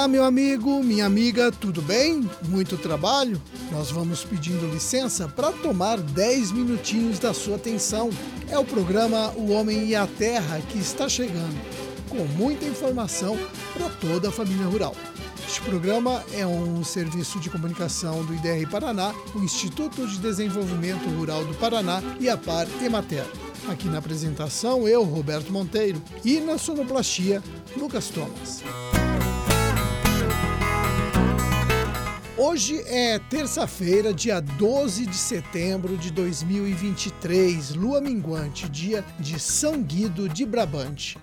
Olá, meu amigo, minha amiga, tudo bem? Muito trabalho? Nós vamos pedindo licença para tomar 10 minutinhos da sua atenção. É o programa O Homem e a Terra que está chegando, com muita informação para toda a família rural. Este programa é um serviço de comunicação do IDR Paraná, o Instituto de Desenvolvimento Rural do Paraná e a Par Emater. Aqui na apresentação, eu, Roberto Monteiro, e na sonoplastia, Lucas Thomas. Hoje é terça-feira, dia 12 de setembro de 2023, lua minguante, dia de São Guido de Brabante.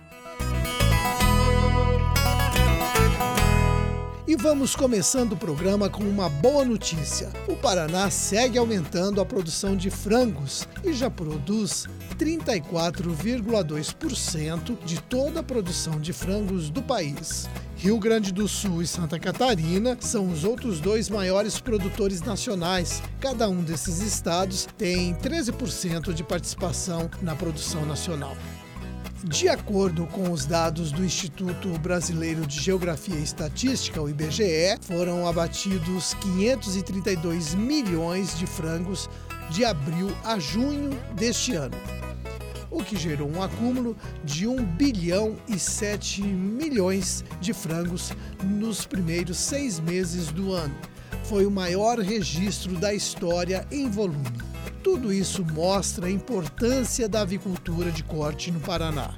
E vamos começando o programa com uma boa notícia. O Paraná segue aumentando a produção de frangos e já produz 34,2% de toda a produção de frangos do país. Rio Grande do Sul e Santa Catarina são os outros dois maiores produtores nacionais. Cada um desses estados tem 13% de participação na produção nacional. De acordo com os dados do Instituto Brasileiro de Geografia e Estatística, o IBGE, foram abatidos 532 milhões de frangos de abril a junho deste ano o que gerou um acúmulo de 1 bilhão e 7 milhões de frangos nos primeiros seis meses do ano. Foi o maior registro da história em volume. Tudo isso mostra a importância da avicultura de corte no Paraná.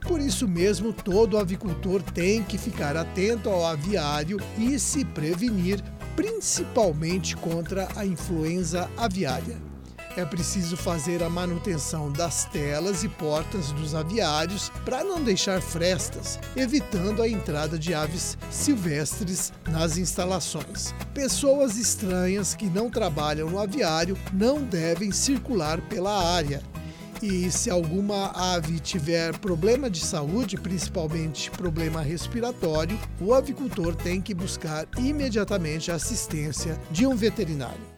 Por isso mesmo, todo avicultor tem que ficar atento ao aviário e se prevenir, principalmente contra a influenza aviária. É preciso fazer a manutenção das telas e portas dos aviários para não deixar frestas, evitando a entrada de aves silvestres nas instalações. Pessoas estranhas que não trabalham no aviário não devem circular pela área. E se alguma ave tiver problema de saúde, principalmente problema respiratório, o avicultor tem que buscar imediatamente a assistência de um veterinário.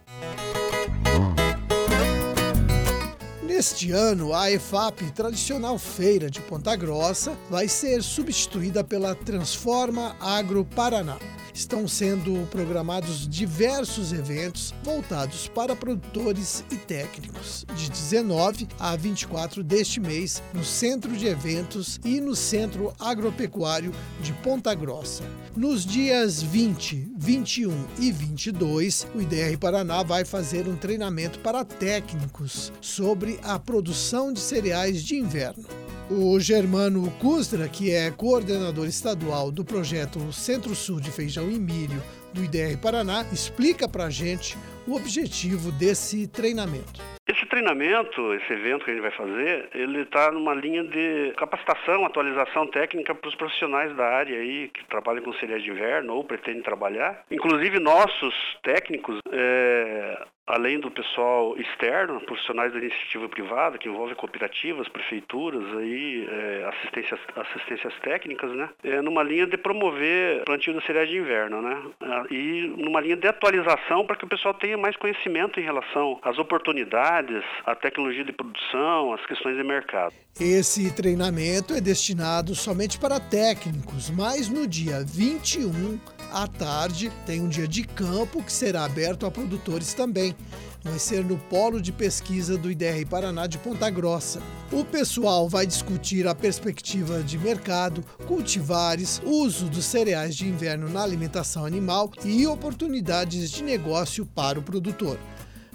Este ano, a EFAP, tradicional feira de Ponta Grossa, vai ser substituída pela Transforma Agro Paraná estão sendo programados diversos eventos voltados para produtores e técnicos, de 19 a 24 deste mês, no Centro de Eventos e no Centro Agropecuário de Ponta Grossa. Nos dias 20, 21 e 22, o IDR Paraná vai fazer um treinamento para técnicos sobre a produção de cereais de inverno. O Germano Kustra, que é coordenador estadual do projeto Centro-Sul de Feijão e Milho do IDR Paraná, explica para a gente o objetivo desse treinamento. Esse treinamento, esse evento que a gente vai fazer, ele está numa linha de capacitação, atualização técnica para os profissionais da área aí que trabalham com cereais de inverno ou pretendem trabalhar. Inclusive nossos técnicos é, além do pessoal externo, profissionais da iniciativa privada, que envolve cooperativas, prefeituras, aí, é, assistências, assistências técnicas, né? É, numa linha de promover plantio da cereais de inverno, né? Ah, e numa linha de atualização para que o pessoal tenha mais conhecimento em relação às oportunidades, à tecnologia de produção, às questões de mercado. Esse treinamento é destinado somente para técnicos, mas no dia 21 à tarde tem um dia de campo que será aberto a produtores também. Vai ser no Polo de Pesquisa do IDR Paraná de Ponta Grossa. O pessoal vai discutir a perspectiva de mercado, cultivares, uso dos cereais de inverno na alimentação animal e oportunidades de negócio para o produtor.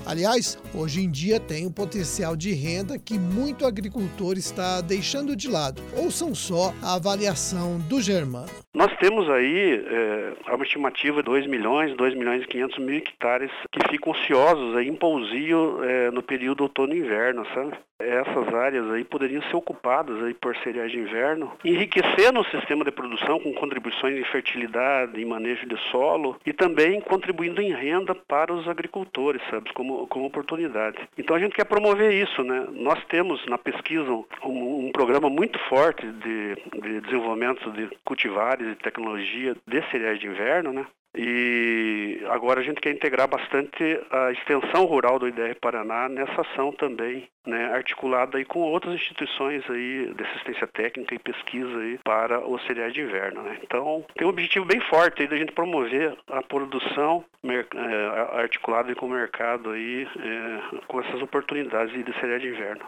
Aliás, hoje em dia tem um potencial de renda que muito agricultor está deixando de lado. Ouçam só a avaliação do Germano. Nós temos aí é, uma estimativa de 2 milhões, 2 milhões e 500 mil hectares que ficam ociosos aí em pousio é, no período outono e inverno, sabe? Essas áreas aí poderiam ser ocupadas aí por cereais de inverno, enriquecendo o sistema de produção com contribuições em fertilidade, em manejo de solo e também contribuindo em renda para os agricultores, sabe, como, como oportunidade. Então a gente quer promover isso, né? Nós temos na pesquisa um, um programa muito forte de, de desenvolvimento de cultivares e tecnologia de cereais de inverno, né? E agora a gente quer integrar bastante a extensão rural do IDR Paraná nessa ação também, né, articulada aí com outras instituições aí de assistência técnica e pesquisa aí para o cereais de inverno. Né. Então tem um objetivo bem forte aí da gente promover a produção é, articulada com o mercado aí é, com essas oportunidades de cereais de inverno.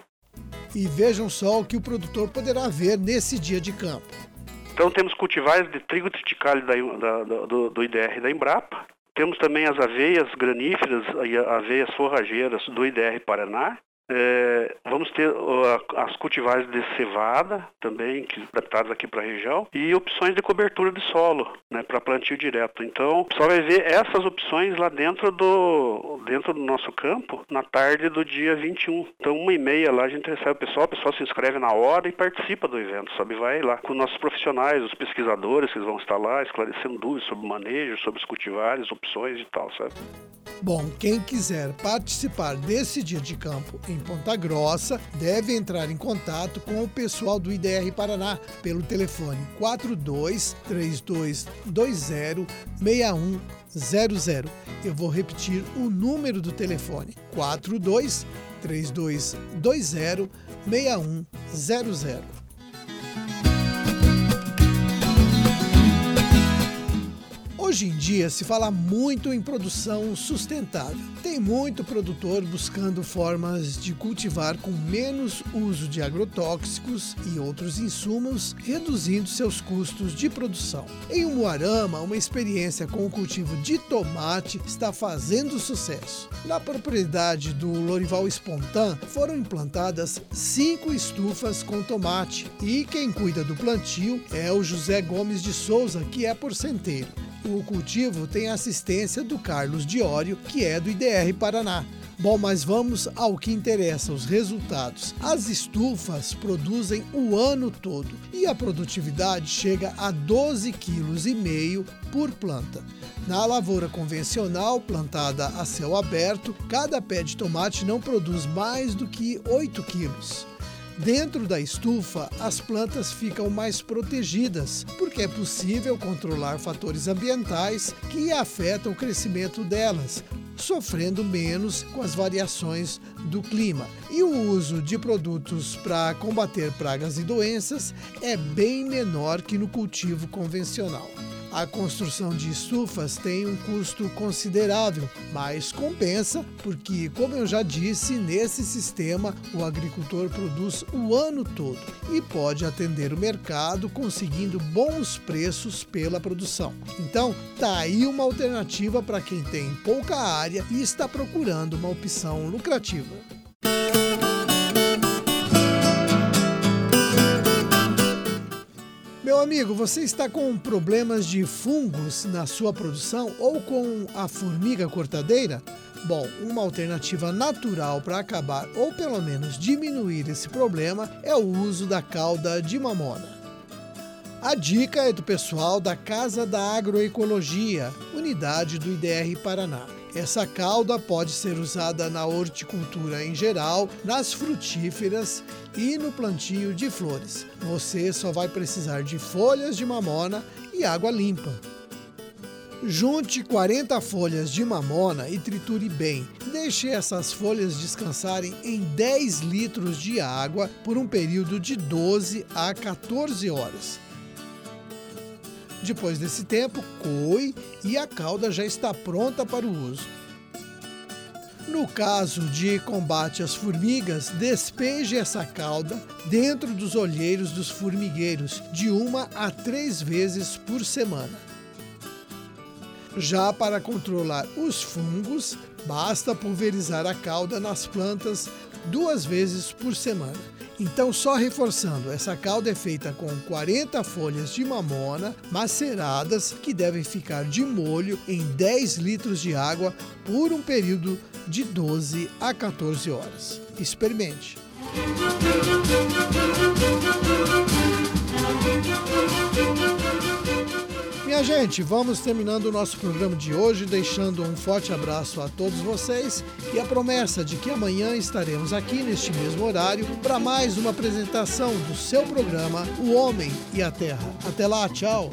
E vejam só o que o produtor poderá ver nesse dia de campo. Então temos cultivares de trigo triticale da, da, do, do IDR da Embrapa, temos também as aveias graníferas e aveias forrageiras do IDR Paraná, é, vamos ter as cultivares de cevada também, que adaptadas aqui para a região, e opções de cobertura de solo, né, para plantio direto. Então, o pessoal vai ver essas opções lá dentro do, dentro do nosso campo na tarde do dia 21. Então, uma e meia lá a gente recebe o pessoal, o pessoal se inscreve na hora e participa do evento, sabe? Vai lá com nossos profissionais, os pesquisadores que vão estar lá esclarecendo dúvidas sobre o manejo, sobre os cultivares, opções e tal, sabe? Bom, quem quiser participar desse dia de campo Ponta Grossa deve entrar em contato com o pessoal do IDR Paraná pelo telefone 42 3220 6100. Eu vou repetir o número do telefone: 42 3220 6100. Hoje em dia se fala muito em produção sustentável. Tem muito produtor buscando formas de cultivar com menos uso de agrotóxicos e outros insumos, reduzindo seus custos de produção. Em Umuarama, uma experiência com o cultivo de tomate está fazendo sucesso. Na propriedade do Lorival Espontan foram implantadas cinco estufas com tomate e quem cuida do plantio é o José Gomes de Souza, que é porcenteiro. O cultivo tem assistência do Carlos Diório, que é do IDR Paraná. Bom, mas vamos ao que interessa, os resultados. As estufas produzem o ano todo e a produtividade chega a 12,5 kg por planta. Na lavoura convencional, plantada a céu aberto, cada pé de tomate não produz mais do que 8 quilos. Dentro da estufa, as plantas ficam mais protegidas, porque é possível controlar fatores ambientais que afetam o crescimento delas, sofrendo menos com as variações do clima. E o uso de produtos para combater pragas e doenças é bem menor que no cultivo convencional. A construção de estufas tem um custo considerável, mas compensa porque, como eu já disse, nesse sistema o agricultor produz o ano todo e pode atender o mercado conseguindo bons preços pela produção. Então, tá aí uma alternativa para quem tem pouca área e está procurando uma opção lucrativa. Amigo, você está com problemas de fungos na sua produção ou com a formiga cortadeira? Bom, uma alternativa natural para acabar ou pelo menos diminuir esse problema é o uso da cauda de mamona. A dica é do pessoal da Casa da Agroecologia, unidade do IDR Paraná. Essa cauda pode ser usada na horticultura em geral, nas frutíferas e no plantio de flores. Você só vai precisar de folhas de mamona e água limpa. Junte 40 folhas de mamona e triture bem. Deixe essas folhas descansarem em 10 litros de água por um período de 12 a 14 horas. Depois desse tempo, coe e a cauda já está pronta para o uso. No caso de combate às formigas, despeje essa cauda dentro dos olheiros dos formigueiros de uma a três vezes por semana. Já para controlar os fungos, basta pulverizar a cauda nas plantas duas vezes por semana. Então, só reforçando, essa calda é feita com 40 folhas de mamona maceradas que devem ficar de molho em 10 litros de água por um período de 12 a 14 horas. Experimente. Minha gente, vamos terminando o nosso programa de hoje, deixando um forte abraço a todos vocês e a promessa de que amanhã estaremos aqui neste mesmo horário para mais uma apresentação do seu programa O Homem e a Terra. Até lá, tchau!